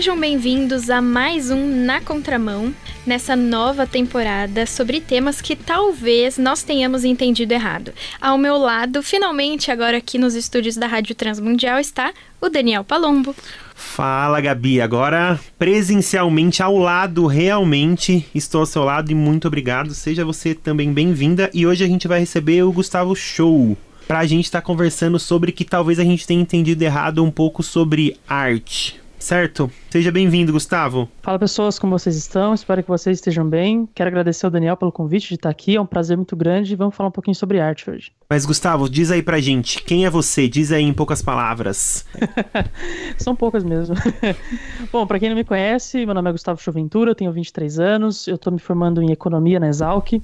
Sejam bem-vindos a mais um Na Contramão, nessa nova temporada sobre temas que talvez nós tenhamos entendido errado. Ao meu lado, finalmente, agora aqui nos estúdios da Rádio Transmundial, está o Daniel Palombo. Fala, Gabi. Agora, presencialmente, ao lado, realmente, estou ao seu lado e muito obrigado. Seja você também bem-vinda. E hoje a gente vai receber o Gustavo Show pra gente estar tá conversando sobre que talvez a gente tenha entendido errado um pouco sobre arte certo? Seja bem-vindo, Gustavo. Fala pessoas, como vocês estão? Espero que vocês estejam bem. Quero agradecer ao Daniel pelo convite de estar aqui, é um prazer muito grande e vamos falar um pouquinho sobre arte hoje. Mas Gustavo, diz aí pra gente, quem é você? Diz aí em poucas palavras. São poucas mesmo. Bom, para quem não me conhece, meu nome é Gustavo Choventura, eu tenho 23 anos, eu tô me formando em economia na Exalc.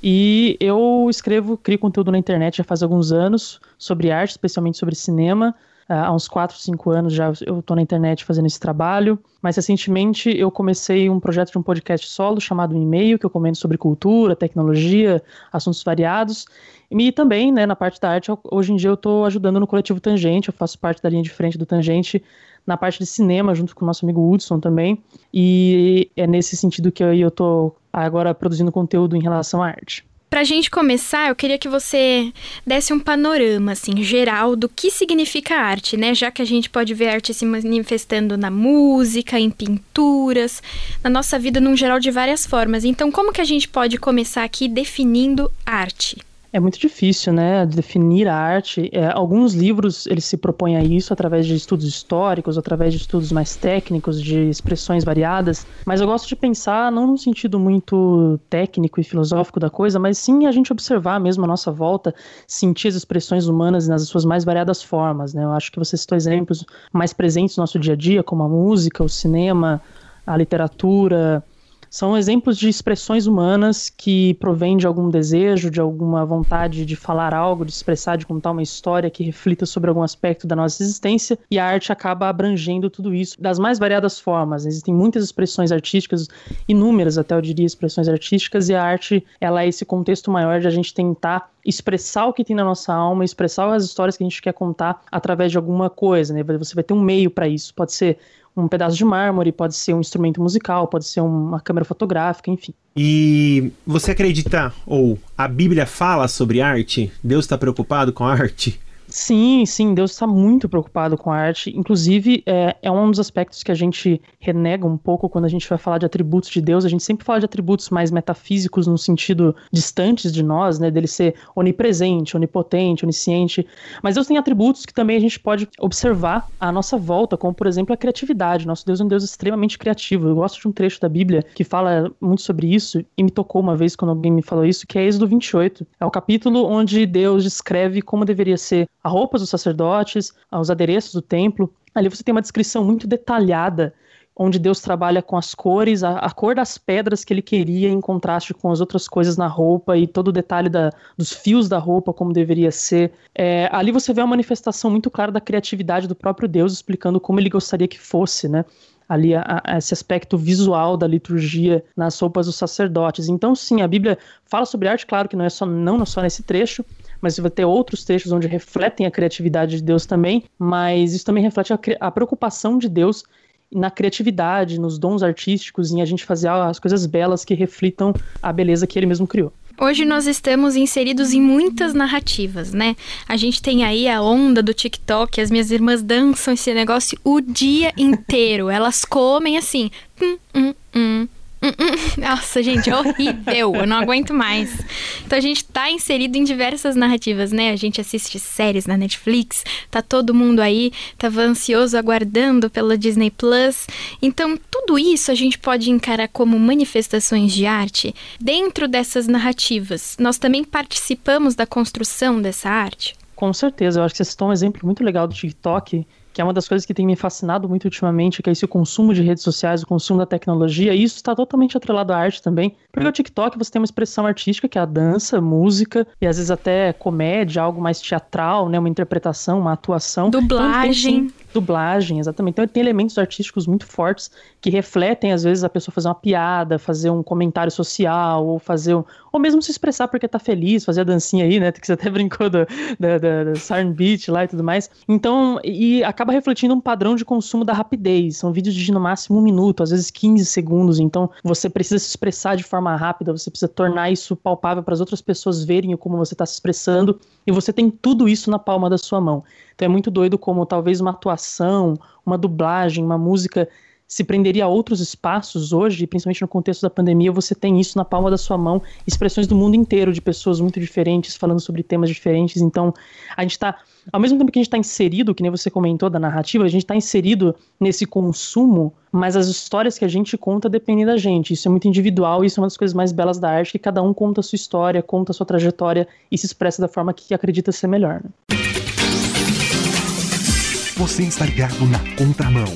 E eu escrevo, crio conteúdo na internet já faz alguns anos sobre arte, especialmente sobre cinema. Ah, há uns 4, 5 anos já eu estou na internet fazendo esse trabalho, mas recentemente eu comecei um projeto de um podcast solo chamado E-mail, que eu comento sobre cultura, tecnologia, assuntos variados. E também, né, na parte da arte, hoje em dia eu estou ajudando no coletivo Tangente, eu faço parte da linha de frente do Tangente na parte de cinema, junto com o nosso amigo Hudson também. E é nesse sentido que eu estou agora produzindo conteúdo em relação à arte. Pra gente começar, eu queria que você desse um panorama, assim, geral do que significa arte, né? Já que a gente pode ver arte se manifestando na música, em pinturas, na nossa vida num geral de várias formas. Então, como que a gente pode começar aqui definindo arte? É muito difícil, né, definir a arte. É, alguns livros eles se propõem a isso através de estudos históricos, através de estudos mais técnicos, de expressões variadas. Mas eu gosto de pensar não num sentido muito técnico e filosófico da coisa, mas sim a gente observar mesmo a nossa volta, sentir as expressões humanas nas suas mais variadas formas. Né? Eu acho que você citou exemplos mais presentes no nosso dia a dia, como a música, o cinema, a literatura são exemplos de expressões humanas que provêm de algum desejo, de alguma vontade de falar algo, de expressar, de contar uma história que reflita sobre algum aspecto da nossa existência, e a arte acaba abrangendo tudo isso das mais variadas formas. Existem muitas expressões artísticas, inúmeras até eu diria expressões artísticas, e a arte ela é esse contexto maior de a gente tentar expressar o que tem na nossa alma, expressar as histórias que a gente quer contar através de alguma coisa, né? Você vai ter um meio para isso. Pode ser um pedaço de mármore, pode ser um instrumento musical, pode ser uma câmera fotográfica, enfim. E você acredita, ou a Bíblia fala sobre arte? Deus está preocupado com a arte? Sim, sim, Deus está muito preocupado com a arte. Inclusive, é, é um dos aspectos que a gente renega um pouco quando a gente vai falar de atributos de Deus. A gente sempre fala de atributos mais metafísicos, no sentido distantes de nós, né? Dele ser onipresente, onipotente, onisciente. Mas Deus tem atributos que também a gente pode observar à nossa volta, como, por exemplo, a criatividade. Nosso Deus é um Deus extremamente criativo. Eu gosto de um trecho da Bíblia que fala muito sobre isso e me tocou uma vez quando alguém me falou isso, que é Êxodo 28. É o capítulo onde Deus descreve como deveria ser roupas dos sacerdotes, os adereços do templo. Ali você tem uma descrição muito detalhada, onde Deus trabalha com as cores, a, a, cor das pedras que ele queria em contraste com as outras coisas na roupa e todo o detalhe da, dos fios da roupa, como deveria ser. É, ali você vê uma manifestação muito clara da criatividade do próprio Deus, explicando como ele gostaria que fosse, né? ali a, a esse aspecto visual da liturgia nas roupas dos sacerdotes. Então, sim, a Bíblia fala sobre arte, claro que não é só não só nesse trecho, mas você vai ter outros textos onde refletem a criatividade de Deus também, mas isso também reflete a, a preocupação de Deus na criatividade, nos dons artísticos, em a gente fazer as coisas belas que reflitam a beleza que ele mesmo criou. Hoje nós estamos inseridos em muitas narrativas, né? A gente tem aí a onda do TikTok, as minhas irmãs dançam esse negócio o dia inteiro. Elas comem assim, hum, hum, hum, Nossa, gente, é horrível. Eu não aguento mais. Então a gente tá inserido em diversas narrativas, né? A gente assiste séries na Netflix, tá todo mundo aí, tava ansioso aguardando pela Disney Plus. Então, tudo isso a gente pode encarar como manifestações de arte. Dentro dessas narrativas, nós também participamos da construção dessa arte? Com certeza, eu acho que você citou um exemplo muito legal do TikTok, que é uma das coisas que tem me fascinado muito ultimamente, que é esse consumo de redes sociais, o consumo da tecnologia, e isso está totalmente atrelado à arte também. Porque o TikTok você tem uma expressão artística, que é a dança, música, e às vezes até comédia, algo mais teatral, né? Uma interpretação, uma atuação. Dublagem. Então, Dublagem, exatamente. Então tem elementos artísticos muito fortes que refletem, às vezes, a pessoa fazer uma piada, fazer um comentário social, ou fazer um, ou mesmo se expressar porque tá feliz, fazer a dancinha aí, né? Que você até brincou da, da, Siren Beach lá e tudo mais. Então, e acaba refletindo um padrão de consumo da rapidez. São vídeos de no máximo um minuto, às vezes 15 segundos. Então, você precisa se expressar de forma rápida, você precisa tornar isso palpável para as outras pessoas verem como você está se expressando. E você tem tudo isso na palma da sua mão. Então é muito doido como talvez uma atuação, uma dublagem, uma música se prenderia a outros espaços hoje, principalmente no contexto da pandemia, você tem isso na palma da sua mão, expressões do mundo inteiro, de pessoas muito diferentes, falando sobre temas diferentes. Então, a gente está, ao mesmo tempo que a gente está inserido, que nem você comentou da narrativa, a gente está inserido nesse consumo, mas as histórias que a gente conta dependem da gente. Isso é muito individual, isso é uma das coisas mais belas da arte, que cada um conta a sua história, conta a sua trajetória e se expressa da forma que acredita ser melhor. Né? Você está ligado na contramão.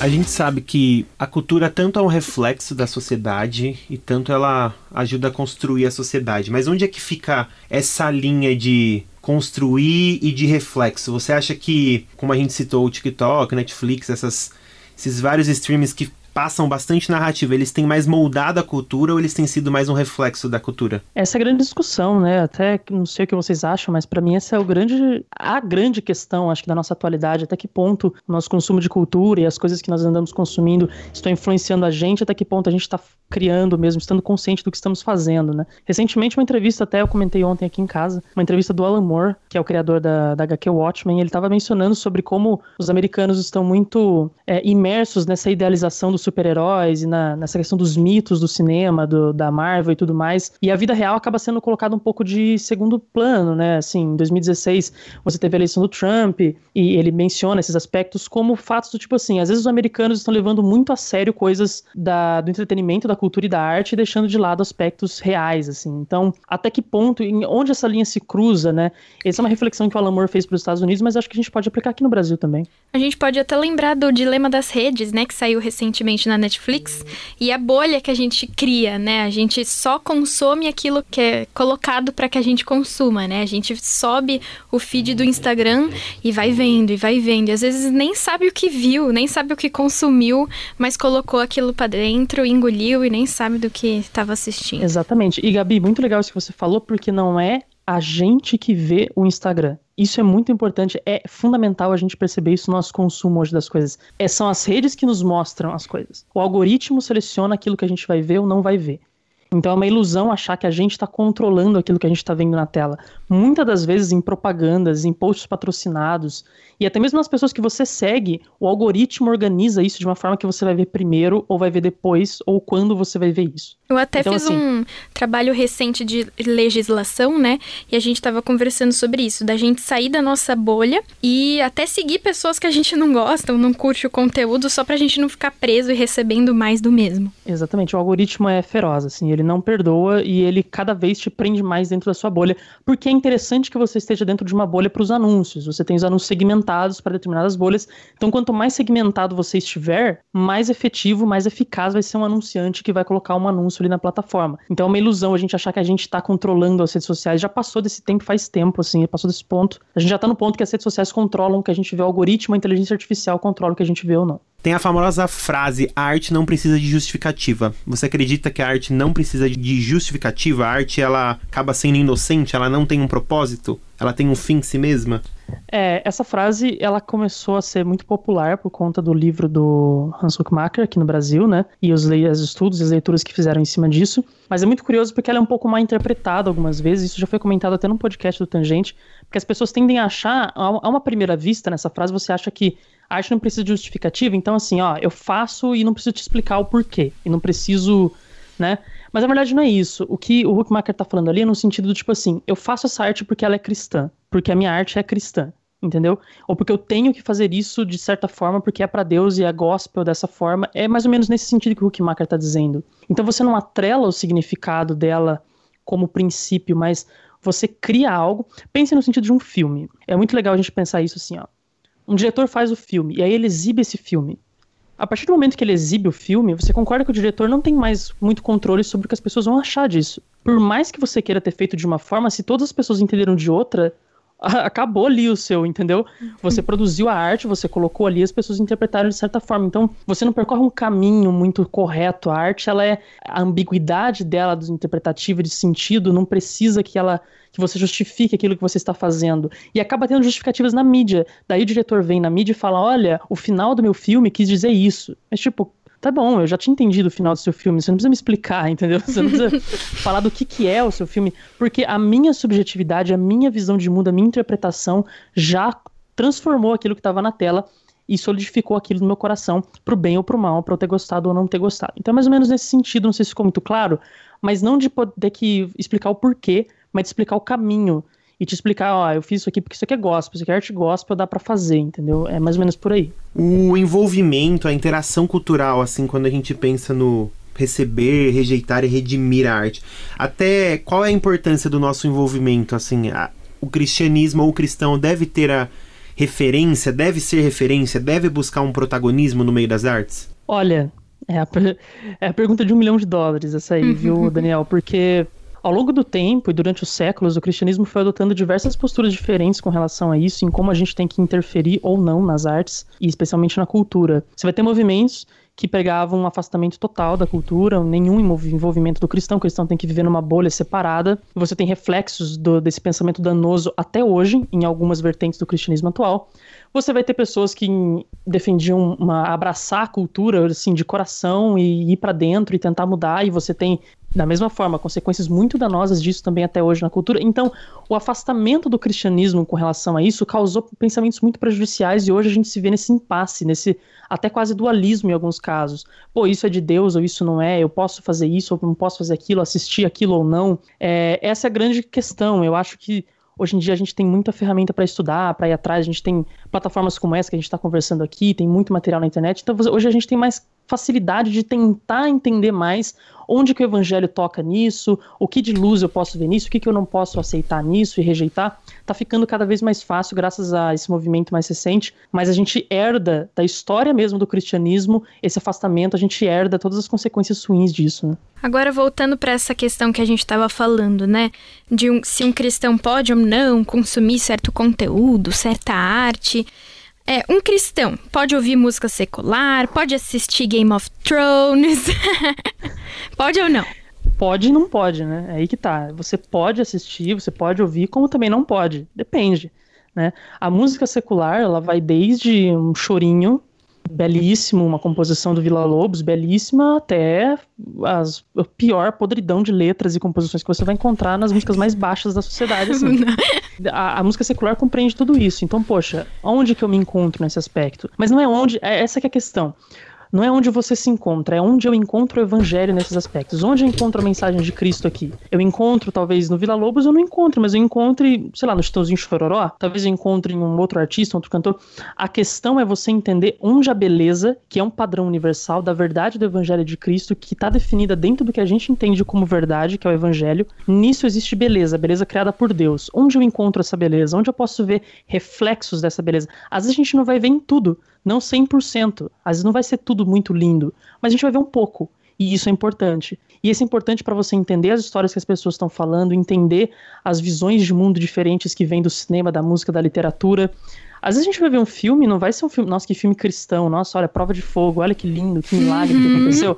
A gente sabe que a cultura tanto é um reflexo da sociedade e tanto ela ajuda a construir a sociedade. Mas onde é que fica essa linha de construir e de reflexo? Você acha que, como a gente citou o TikTok, Netflix, essas, esses vários streams que passam bastante narrativa, eles têm mais moldado a cultura ou eles têm sido mais um reflexo da cultura? Essa é a grande discussão, né? Até não sei o que vocês acham, mas para mim essa é o grande, a grande questão, acho que da nossa atualidade, até que ponto o nosso consumo de cultura e as coisas que nós andamos consumindo estão influenciando a gente, até que ponto a gente está criando mesmo, estando consciente do que estamos fazendo, né? Recentemente uma entrevista, até eu comentei ontem aqui em casa, uma entrevista do Alan Moore, que é o criador da, da HQ Watchmen, ele estava mencionando sobre como os americanos estão muito é, imersos nessa idealização do super-heróis e na, nessa questão dos mitos do cinema, do, da Marvel e tudo mais. E a vida real acaba sendo colocada um pouco de segundo plano, né? Assim, em 2016 você teve a eleição do Trump e ele menciona esses aspectos como fatos do tipo assim, às vezes os americanos estão levando muito a sério coisas da, do entretenimento, da cultura e da arte, deixando de lado aspectos reais, assim. Então, até que ponto, em onde essa linha se cruza, né? Essa é uma reflexão que o Alan Moore fez para os Estados Unidos, mas acho que a gente pode aplicar aqui no Brasil também. A gente pode até lembrar do Dilema das Redes, né, que saiu recentemente na Netflix, e a bolha que a gente cria, né? A gente só consome aquilo que é colocado para que a gente consuma, né? A gente sobe o feed do Instagram e vai vendo e vai vendo, e às vezes nem sabe o que viu, nem sabe o que consumiu, mas colocou aquilo para dentro, engoliu e nem sabe do que estava assistindo. Exatamente. E Gabi, muito legal isso que você falou, porque não é a gente que vê o Instagram. Isso é muito importante, é fundamental a gente perceber isso no nosso consumo hoje das coisas. É, são as redes que nos mostram as coisas. O algoritmo seleciona aquilo que a gente vai ver ou não vai ver. Então é uma ilusão achar que a gente está controlando aquilo que a gente está vendo na tela. Muitas das vezes em propagandas, em posts patrocinados, e até mesmo nas pessoas que você segue, o algoritmo organiza isso de uma forma que você vai ver primeiro, ou vai ver depois, ou quando você vai ver isso. Eu até então, fiz assim, um trabalho recente de legislação, né? E a gente estava conversando sobre isso, da gente sair da nossa bolha e até seguir pessoas que a gente não gosta ou não curte o conteúdo, só pra gente não ficar preso e recebendo mais do mesmo. Exatamente, o algoritmo é feroz, assim, ele não perdoa e ele cada vez te prende mais dentro da sua bolha, porque é interessante que você esteja dentro de uma bolha para os anúncios. Você tem os anúncios segmentados para determinadas bolhas. Então, quanto mais segmentado você estiver, mais efetivo, mais eficaz vai ser um anunciante que vai colocar um anúncio ali na plataforma. Então, é uma ilusão a gente achar que a gente está controlando as redes sociais. Já passou desse tempo faz tempo, assim, passou desse ponto. A gente já está no ponto que as redes sociais controlam o que a gente vê, o algoritmo, a inteligência artificial controla o que a gente vê ou não. Tem a famosa frase: a arte não precisa de justificativa. Você acredita que a arte não precisa de justificativa? A arte ela acaba sendo inocente, ela não tem um propósito, ela tem um fim em si mesma? É, essa frase ela começou a ser muito popular por conta do livro do Hans Huckmacher aqui no Brasil, né? E os, os estudos e as leituras que fizeram em cima disso. Mas é muito curioso porque ela é um pouco mal interpretada algumas vezes. Isso já foi comentado até no podcast do Tangente, porque as pessoas tendem a achar, a uma primeira vista nessa frase, você acha que arte não precisa de justificativa, então assim, ó, eu faço e não preciso te explicar o porquê. E não preciso, né? Mas na verdade não é isso. O que o Huckmacher tá falando ali é no sentido do tipo assim, eu faço essa arte porque ela é cristã, porque a minha arte é cristã, entendeu? Ou porque eu tenho que fazer isso de certa forma porque é para Deus e é gospel dessa forma. É mais ou menos nesse sentido que o Huckmacher tá dizendo. Então você não atrela o significado dela como princípio, mas você cria algo. Pense no sentido de um filme. É muito legal a gente pensar isso assim, ó. Um diretor faz o filme e aí ele exibe esse filme. A partir do momento que ele exibe o filme, você concorda que o diretor não tem mais muito controle sobre o que as pessoas vão achar disso. por mais que você queira ter feito de uma forma, se todas as pessoas entenderam de outra, acabou ali o seu, entendeu? Você uhum. produziu a arte, você colocou ali, as pessoas interpretaram de certa forma. Então, você não percorre um caminho muito correto. A arte, ela é a ambiguidade dela, do interpretativa, de sentido, não precisa que ela que você justifique aquilo que você está fazendo. E acaba tendo justificativas na mídia. Daí o diretor vem na mídia e fala: "Olha, o final do meu filme quis dizer isso". Mas tipo, tá bom, eu já tinha entendido o final do seu filme, você não precisa me explicar, entendeu? Você não precisa falar do que, que é o seu filme, porque a minha subjetividade, a minha visão de mundo, a minha interpretação já transformou aquilo que estava na tela e solidificou aquilo no meu coração, pro bem ou pro mal, para eu ter gostado ou não ter gostado. Então, é mais ou menos nesse sentido, não sei se ficou muito claro, mas não de poder que explicar o porquê, mas de explicar o caminho e te explicar, ó, eu fiz isso aqui porque isso aqui é gospel, isso aqui é arte gospel, dá para fazer, entendeu? É mais ou menos por aí. O envolvimento, a interação cultural, assim, quando a gente pensa no receber, rejeitar e redimir a arte. Até qual é a importância do nosso envolvimento, assim, a, o cristianismo ou o cristão deve ter a referência, deve ser referência, deve buscar um protagonismo no meio das artes? Olha, é a, é a pergunta de um milhão de dólares essa aí, viu, Daniel? Porque ao longo do tempo e durante os séculos, o cristianismo foi adotando diversas posturas diferentes com relação a isso, em como a gente tem que interferir ou não nas artes, e especialmente na cultura. Você vai ter movimentos que pregavam um afastamento total da cultura, nenhum envolvimento do cristão. O cristão tem que viver numa bolha separada. Você tem reflexos do, desse pensamento danoso até hoje, em algumas vertentes do cristianismo atual. Você vai ter pessoas que defendiam uma, abraçar a cultura assim, de coração e ir para dentro e tentar mudar, e você tem da mesma forma, consequências muito danosas disso também até hoje na cultura. Então, o afastamento do cristianismo com relação a isso causou pensamentos muito prejudiciais e hoje a gente se vê nesse impasse, nesse até quase dualismo em alguns casos. Pô, isso é de Deus ou isso não é? Eu posso fazer isso ou não posso fazer aquilo, assistir aquilo ou não? É, essa é a grande questão. Eu acho que Hoje em dia a gente tem muita ferramenta para estudar, para ir atrás, a gente tem plataformas como essa que a gente está conversando aqui, tem muito material na internet. Então hoje a gente tem mais facilidade de tentar entender mais onde que o evangelho toca nisso, o que de luz eu posso ver nisso, o que, que eu não posso aceitar nisso e rejeitar. Tá ficando cada vez mais fácil graças a esse movimento mais recente, mas a gente herda da história mesmo do cristianismo esse afastamento, a gente herda todas as consequências ruins disso. Né? Agora voltando para essa questão que a gente estava falando, né, de um, se um cristão pode ou não consumir certo conteúdo, certa arte, é, um cristão pode ouvir música secular, pode assistir Game of Thrones. pode ou não? Pode e não pode, né? É aí que tá. Você pode assistir, você pode ouvir, como também não pode. Depende. Né? A música secular, ela vai desde um chorinho belíssimo, uma composição do Vila Lobos, belíssima, até as, a pior podridão de letras e composições que você vai encontrar nas músicas mais baixas da sociedade. Assim. a, a, música secular compreende tudo isso. Então, poxa, onde que eu me encontro nesse aspecto? Mas não é onde, é essa que é a questão não é onde você se encontra, é onde eu encontro o evangelho nesses aspectos. Onde eu encontro a mensagem de Cristo aqui? Eu encontro, talvez, no Vila Lobos, eu não encontro, mas eu encontre, sei lá, no Chitãozinho Chororó, talvez eu encontre em um outro artista, um outro cantor. A questão é você entender onde a beleza, que é um padrão universal da verdade do evangelho de Cristo, que está definida dentro do que a gente entende como verdade, que é o evangelho, nisso existe beleza, beleza criada por Deus. Onde eu encontro essa beleza? Onde eu posso ver reflexos dessa beleza? Às vezes a gente não vai ver em tudo, não 100%. Às vezes não vai ser tudo muito lindo, mas a gente vai ver um pouco. E isso é importante. E isso é importante para você entender as histórias que as pessoas estão falando, entender as visões de mundo diferentes que vêm do cinema, da música, da literatura. Às vezes a gente vai ver um filme, não vai ser um filme, nossa, que filme cristão, nossa, olha, prova de fogo, olha que lindo, que milagre que aconteceu.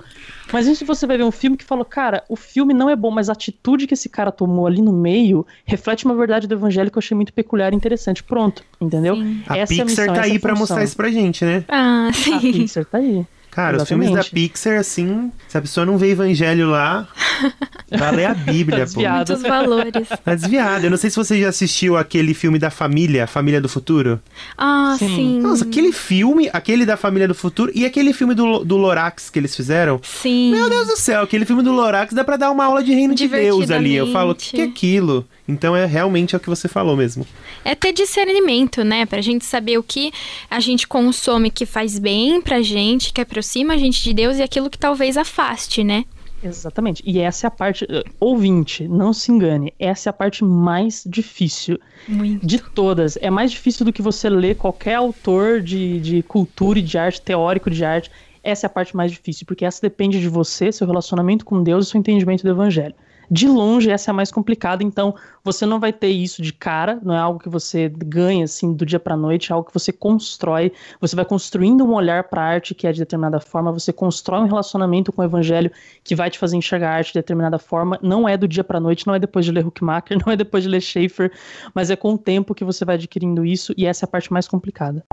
Mas a gente você vai ver um filme que falou, cara, o filme não é bom, mas a atitude que esse cara tomou ali no meio reflete uma verdade do evangelho que eu achei muito peculiar e interessante. Pronto, entendeu? Sim. A Essa Pixar é a missão, tá aí para mostrar isso pra gente, né? Ah, sim. A Pixar tá aí. Cara, Exatamente. os filmes da Pixar, assim, se a pessoa não vê evangelho lá, vai ler a Bíblia, tá pô. Muitos valores. Tá desviado. Eu não sei se você já assistiu aquele filme da família, Família do Futuro. Ah, sim. sim. Nossa, aquele filme, aquele da Família do Futuro e aquele filme do, do Lorax que eles fizeram. Sim. Meu Deus do céu, aquele filme do Lorax dá pra dar uma aula de reino de Deus ali. Eu falo, o que, que é aquilo? Então é realmente é o que você falou mesmo. É ter discernimento, né? Pra gente saber o que a gente consome que faz bem pra gente, que aproxima a gente de Deus e aquilo que talvez afaste, né? Exatamente. E essa é a parte. Uh, ouvinte, não se engane. Essa é a parte mais difícil Muito. de todas. É mais difícil do que você ler qualquer autor de, de cultura e de arte, teórico de arte. Essa é a parte mais difícil, porque essa depende de você, seu relacionamento com Deus e seu entendimento do Evangelho. De longe essa é a mais complicada, então você não vai ter isso de cara, não é algo que você ganha assim do dia para noite, é algo que você constrói, você vai construindo um olhar para a arte que é de determinada forma, você constrói um relacionamento com o evangelho que vai te fazer enxergar a arte de determinada forma, não é do dia para noite, não é depois de ler Huckmacher, não é depois de ler Schaefer, mas é com o tempo que você vai adquirindo isso e essa é a parte mais complicada.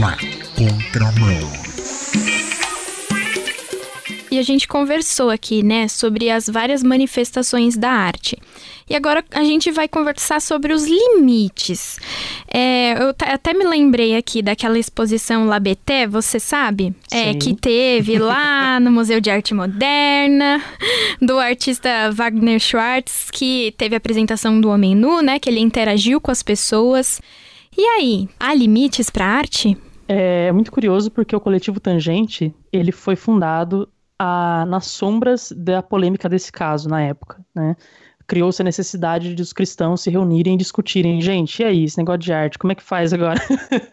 Na contramão. E a gente conversou aqui, né, sobre as várias manifestações da arte. E agora a gente vai conversar sobre os limites. É, eu até me lembrei aqui daquela exposição Labeté, você sabe? É, que teve lá no Museu de Arte Moderna, do artista Wagner Schwartz, que teve a apresentação do Homem Nu, né? Que ele interagiu com as pessoas. E aí, há limites para arte? É muito curioso porque o coletivo Tangente ele foi fundado a, nas sombras da polêmica desse caso na época, né? Criou-se a necessidade de os cristãos se reunirem e discutirem, gente, e aí, esse negócio de arte, como é que faz agora?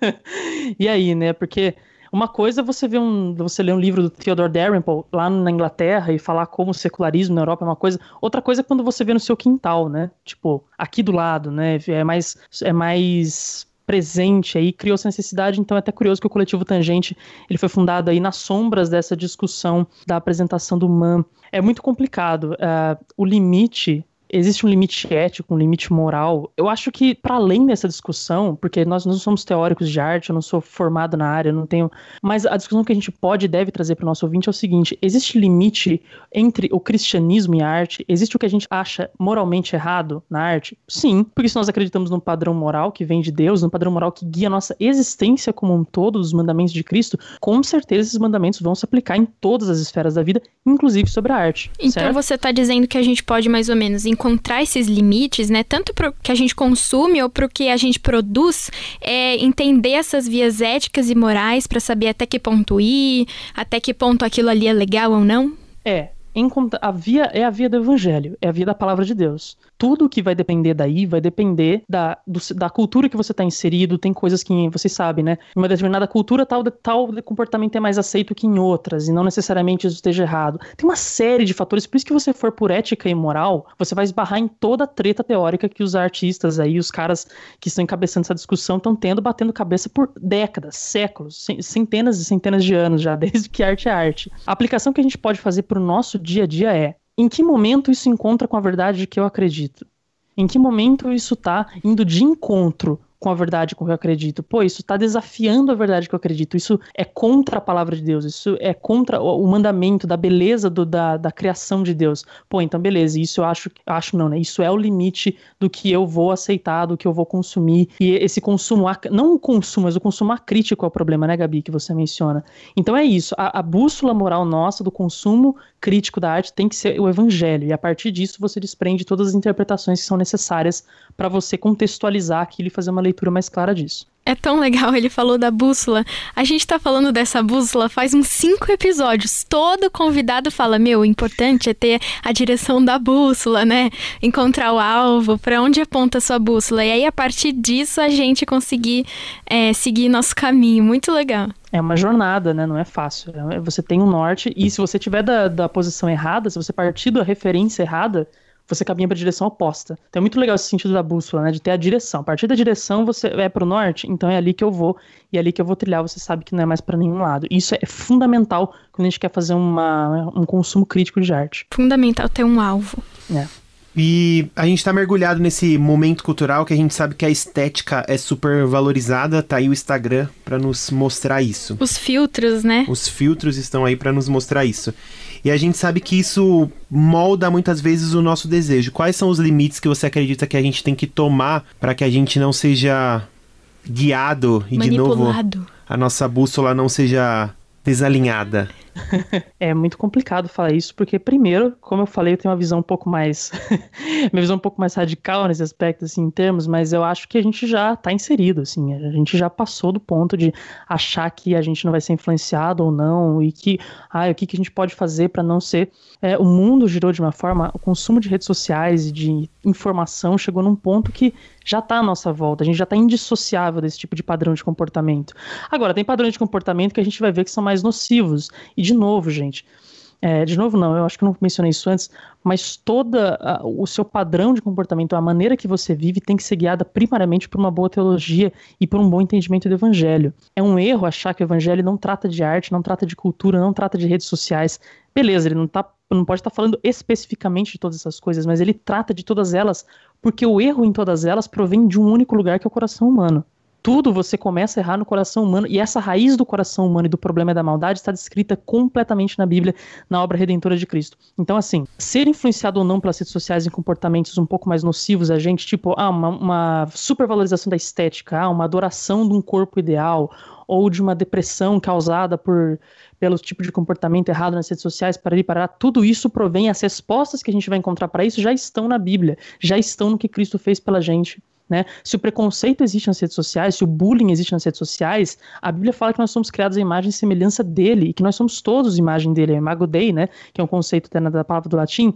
e aí, né? Porque uma coisa é você ver um, você ler um livro do Theodore Dalrymple lá na Inglaterra e falar como o secularismo na Europa é uma coisa. Outra coisa é quando você vê no seu quintal, né? Tipo, aqui do lado, né? É mais é mais presente aí, criou essa necessidade, então é até curioso que o coletivo Tangente, ele foi fundado aí nas sombras dessa discussão da apresentação do MAN. É muito complicado, uh, o limite existe um limite ético, um limite moral. Eu acho que, para além dessa discussão, porque nós não somos teóricos de arte, eu não sou formado na área, não tenho. Mas a discussão que a gente pode e deve trazer para o nosso ouvinte é o seguinte: existe limite entre o cristianismo e a arte? Existe o que a gente acha moralmente errado na arte? Sim, porque se nós acreditamos num padrão moral que vem de Deus, num padrão moral que guia a nossa existência como um todo, os mandamentos de Cristo, com certeza esses mandamentos vão se aplicar em todas as esferas da vida, inclusive sobre a arte. Então certo? você está dizendo que a gente pode mais ou menos encontrar esses limites, né? Tanto para o que a gente consome ou para o que a gente produz, é entender essas vias éticas e morais para saber até que ponto ir, até que ponto aquilo ali é legal ou não? É, a via é a via do evangelho, é a via da palavra de Deus tudo que vai depender daí vai depender da, do, da cultura que você está inserido. Tem coisas que vocês sabem, né? Em uma determinada cultura, tal, tal comportamento é mais aceito que em outras, e não necessariamente isso esteja errado. Tem uma série de fatores, por isso que você for por ética e moral, você vai esbarrar em toda a treta teórica que os artistas aí, os caras que estão encabeçando essa discussão, estão tendo, batendo cabeça por décadas, séculos, centenas e centenas de anos já, desde que arte é arte. A aplicação que a gente pode fazer para o nosso dia a dia é em que momento isso encontra com a verdade que eu acredito? Em que momento isso está indo de encontro com a verdade com que eu acredito. Pô, isso está desafiando a verdade que eu acredito. Isso é contra a palavra de Deus. Isso é contra o mandamento da beleza do, da, da criação de Deus. Pô, então beleza. Isso eu acho, acho não, né? Isso é o limite do que eu vou aceitar, do que eu vou consumir. E esse consumo, não o consumo, mas o consumo acrítico é o problema, né, Gabi, que você menciona. Então é isso. A, a bússola moral nossa do consumo crítico da arte tem que ser o evangelho. E a partir disso você desprende todas as interpretações que são necessárias para você contextualizar aquilo e fazer uma leitura mais clara disso. É tão legal, ele falou da bússola. A gente tá falando dessa bússola faz uns cinco episódios. Todo convidado fala: Meu, o importante é ter a direção da bússola, né? Encontrar o alvo, para onde aponta a sua bússola. E aí, a partir disso, a gente conseguir é, seguir nosso caminho. Muito legal. É uma jornada, né? Não é fácil. É, você tem um norte, e se você tiver da, da posição errada, se você partir da referência errada, você caminha para a direção oposta. Então é muito legal esse sentido da bússola, né? De ter a direção. A partir da direção você vai para o norte, então é ali que eu vou e é ali que eu vou trilhar. Você sabe que não é mais para nenhum lado. Isso é fundamental quando a gente quer fazer uma, um consumo crítico de arte. Fundamental ter um alvo. É. E a gente tá mergulhado nesse momento cultural que a gente sabe que a estética é super valorizada, tá aí o Instagram para nos mostrar isso. Os filtros, né? Os filtros estão aí para nos mostrar isso. E a gente sabe que isso molda muitas vezes o nosso desejo. Quais são os limites que você acredita que a gente tem que tomar para que a gente não seja guiado e de novo a nossa bússola não seja desalinhada? é muito complicado falar isso, porque primeiro, como eu falei, eu tenho uma visão um pouco mais minha visão um pouco mais radical nesse aspecto assim em termos, mas eu acho que a gente já está inserido assim, a gente já passou do ponto de achar que a gente não vai ser influenciado ou não e que ah, o que, que a gente pode fazer para não ser é, o mundo girou de uma forma, o consumo de redes sociais e de informação chegou num ponto que já está à nossa volta, a gente já está indissociável desse tipo de padrão de comportamento. Agora, tem padrões de comportamento que a gente vai ver que são mais nocivos. E, de novo, gente, É, de novo, não, eu acho que não mencionei isso antes, mas toda a, o seu padrão de comportamento, a maneira que você vive, tem que ser guiada primariamente por uma boa teologia e por um bom entendimento do evangelho. É um erro achar que o evangelho não trata de arte, não trata de cultura, não trata de redes sociais. Beleza, ele não, tá, não pode estar tá falando especificamente de todas essas coisas, mas ele trata de todas elas, porque o erro em todas elas provém de um único lugar que é o coração humano tudo você começa a errar no coração humano, e essa raiz do coração humano e do problema da maldade está descrita completamente na Bíblia, na obra redentora de Cristo. Então, assim, ser influenciado ou não pelas redes sociais em comportamentos um pouco mais nocivos a gente, tipo, ah, uma, uma supervalorização da estética, ah, uma adoração de um corpo ideal, ou de uma depressão causada por pelo tipo de comportamento errado nas redes sociais, para ali parar, tudo isso provém, as respostas que a gente vai encontrar para isso já estão na Bíblia, já estão no que Cristo fez pela gente. Né? Se o preconceito existe nas redes sociais, se o bullying existe nas redes sociais, a Bíblia fala que nós somos criados à imagem e semelhança dele, e que nós somos todos imagem dele, é imago Dei, né? que é um conceito da palavra do latim,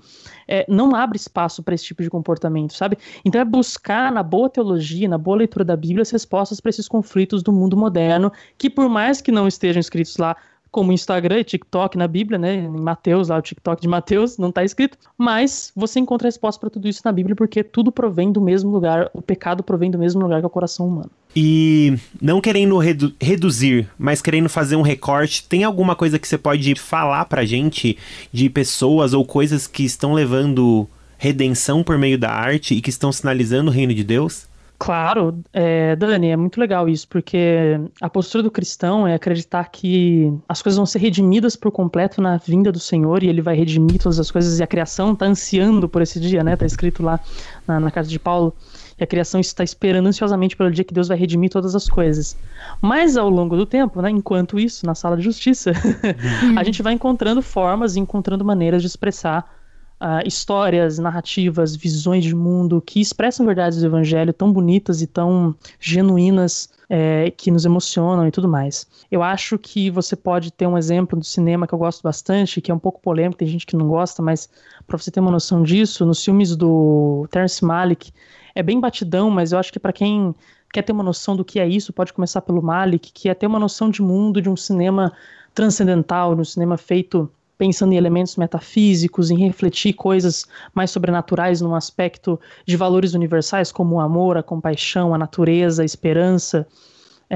é, não abre espaço para esse tipo de comportamento, sabe? Então é buscar na boa teologia, na boa leitura da Bíblia, as respostas para esses conflitos do mundo moderno, que por mais que não estejam escritos lá como Instagram e TikTok na Bíblia, né? Em Mateus, lá o TikTok de Mateus, não está escrito. Mas você encontra resposta para tudo isso na Bíblia, porque tudo provém do mesmo lugar, o pecado provém do mesmo lugar que é o coração humano. E não querendo redu reduzir, mas querendo fazer um recorte, tem alguma coisa que você pode falar pra gente de pessoas ou coisas que estão levando redenção por meio da arte e que estão sinalizando o reino de Deus? Claro, é, Dani, é muito legal isso, porque a postura do cristão é acreditar que as coisas vão ser redimidas por completo na vinda do Senhor e ele vai redimir todas as coisas e a criação está ansiando por esse dia, né? Tá escrito lá na, na carta de Paulo. E a criação está esperando ansiosamente pelo dia que Deus vai redimir todas as coisas. Mas ao longo do tempo, né, enquanto isso, na sala de justiça, a gente vai encontrando formas e encontrando maneiras de expressar uh, histórias, narrativas, visões de mundo que expressam verdades do evangelho tão bonitas e tão genuínas é, que nos emocionam e tudo mais. Eu acho que você pode ter um exemplo do cinema que eu gosto bastante, que é um pouco polêmico, tem gente que não gosta, mas para você ter uma noção disso, nos filmes do Terence Malick, é bem batidão, mas eu acho que para quem quer ter uma noção do que é isso, pode começar pelo Malick, que é ter uma noção de mundo, de um cinema transcendental, de um cinema feito pensando em elementos metafísicos, em refletir coisas mais sobrenaturais num aspecto de valores universais como o amor, a compaixão, a natureza, a esperança.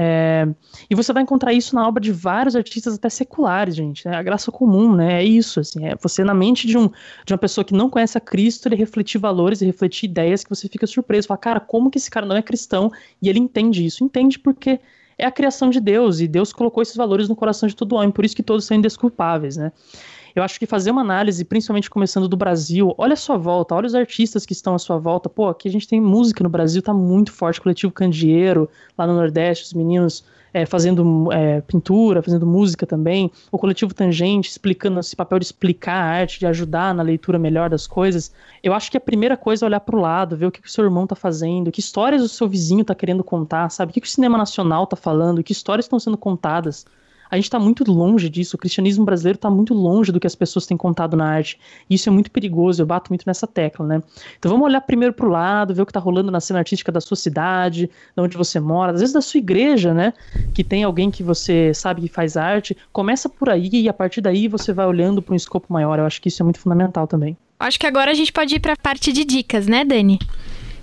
É, e você vai encontrar isso na obra de vários artistas até seculares, gente. É a graça comum, né? É isso, assim. É você na mente de, um, de uma pessoa que não conhece a Cristo, ele refletir valores e refletir ideias que você fica surpreso. Fala, cara, como que esse cara não é cristão? E ele entende isso. Entende porque é a criação de Deus e Deus colocou esses valores no coração de todo homem. Por isso que todos são indesculpáveis, né? Eu acho que fazer uma análise, principalmente começando do Brasil, olha a sua volta, olha os artistas que estão à sua volta. Pô, aqui a gente tem música no Brasil, tá muito forte, coletivo Candeeiro, lá no Nordeste, os meninos é, fazendo é, pintura, fazendo música também, o coletivo Tangente explicando esse papel de explicar a arte, de ajudar na leitura melhor das coisas. Eu acho que a primeira coisa é olhar para o lado, ver o que, que o seu irmão está fazendo, que histórias o seu vizinho está querendo contar, sabe? O que, que o cinema nacional está falando, que histórias estão sendo contadas a gente está muito longe disso. O cristianismo brasileiro está muito longe do que as pessoas têm contado na arte. E isso é muito perigoso, eu bato muito nessa tecla, né? Então vamos olhar primeiro para o lado, ver o que está rolando na cena artística da sua cidade, de onde você mora, às vezes da sua igreja, né? Que tem alguém que você sabe que faz arte. Começa por aí e a partir daí você vai olhando para um escopo maior. Eu acho que isso é muito fundamental também. Acho que agora a gente pode ir para a parte de dicas, né, Dani?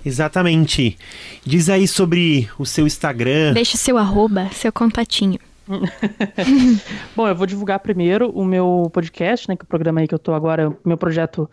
Exatamente. Diz aí sobre o seu Instagram. Deixa o seu arroba, seu contatinho. Bom, eu vou divulgar primeiro o meu podcast, né, que é o programa aí que eu tô agora, meu projeto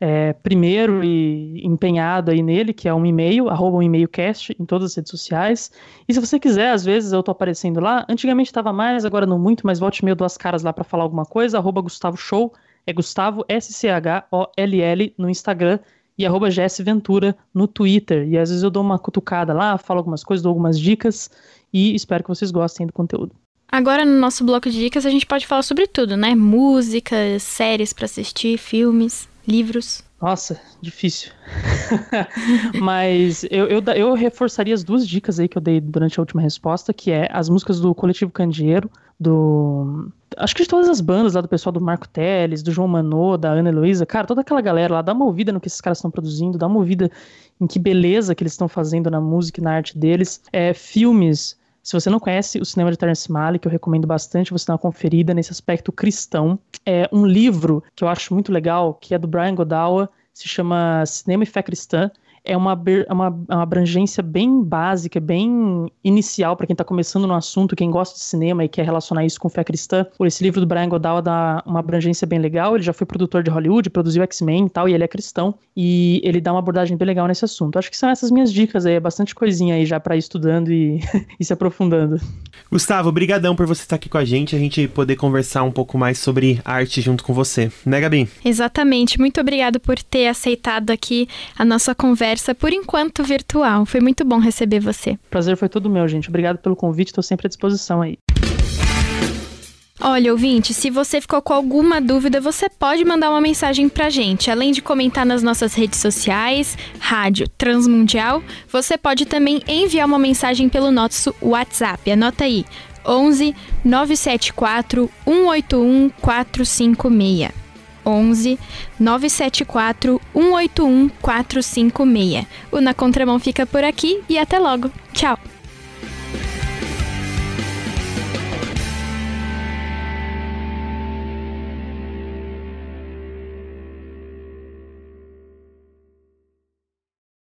é, primeiro e empenhado aí nele, que é um e-mail, arroba um e-mail cast em todas as redes sociais. E se você quiser, às vezes eu tô aparecendo lá. Antigamente estava mais, agora não muito, mas volte meio duas caras lá para falar alguma coisa, arroba Gustavo Show, é Gustavo S-C-H-O-L-L no Instagram e arroba Ventura no Twitter. E às vezes eu dou uma cutucada lá, falo algumas coisas, dou algumas dicas e espero que vocês gostem do conteúdo. Agora, no nosso bloco de dicas, a gente pode falar sobre tudo, né? Músicas, séries para assistir, filmes, livros. Nossa, difícil. Mas eu, eu, eu, reforçaria as duas dicas aí que eu dei durante a última resposta, que é as músicas do Coletivo Candeeiro, do. Acho que de todas as bandas lá do pessoal do Marco Teles, do João Manô, da Ana Heloísa, cara, toda aquela galera lá, dá uma ouvida no que esses caras estão produzindo, dá uma ouvida em que beleza que eles estão fazendo na música e na arte deles. É, filmes Se você não conhece o cinema de Terence Malick, eu recomendo bastante você dar uma conferida nesse aspecto cristão. É um livro que eu acho muito legal, que é do Brian Godawa, se chama Cinema e Fé Cristã é uma, é uma, é uma abrangência bem básica, bem inicial para quem está começando no assunto, quem gosta de cinema e quer relacionar isso com fé cristã. Por esse livro do Brian Godawa dá uma abrangência bem legal. Ele já foi produtor de Hollywood, produziu X-Men e tal, e ele é cristão. E ele dá uma abordagem bem legal nesse assunto. Acho que são essas minhas dicas aí, é bastante coisinha aí já para ir estudando e, e se aprofundando. Gustavo, brigadão por você estar aqui com a gente, a gente poder conversar um pouco mais sobre arte junto com você. Né, Gabi? Exatamente. Muito obrigado por ter aceitado aqui a nossa conversa, por enquanto virtual. Foi muito bom receber você. Prazer foi todo meu, gente. Obrigado pelo convite, estou sempre à disposição aí. Olha, ouvinte, se você ficou com alguma dúvida, você pode mandar uma mensagem pra gente. Além de comentar nas nossas redes sociais, Rádio Transmundial, você pode também enviar uma mensagem pelo nosso WhatsApp. Anota aí: 11 974 181 456. 11 974 181 456. O Na Contramão fica por aqui e até logo. Tchau!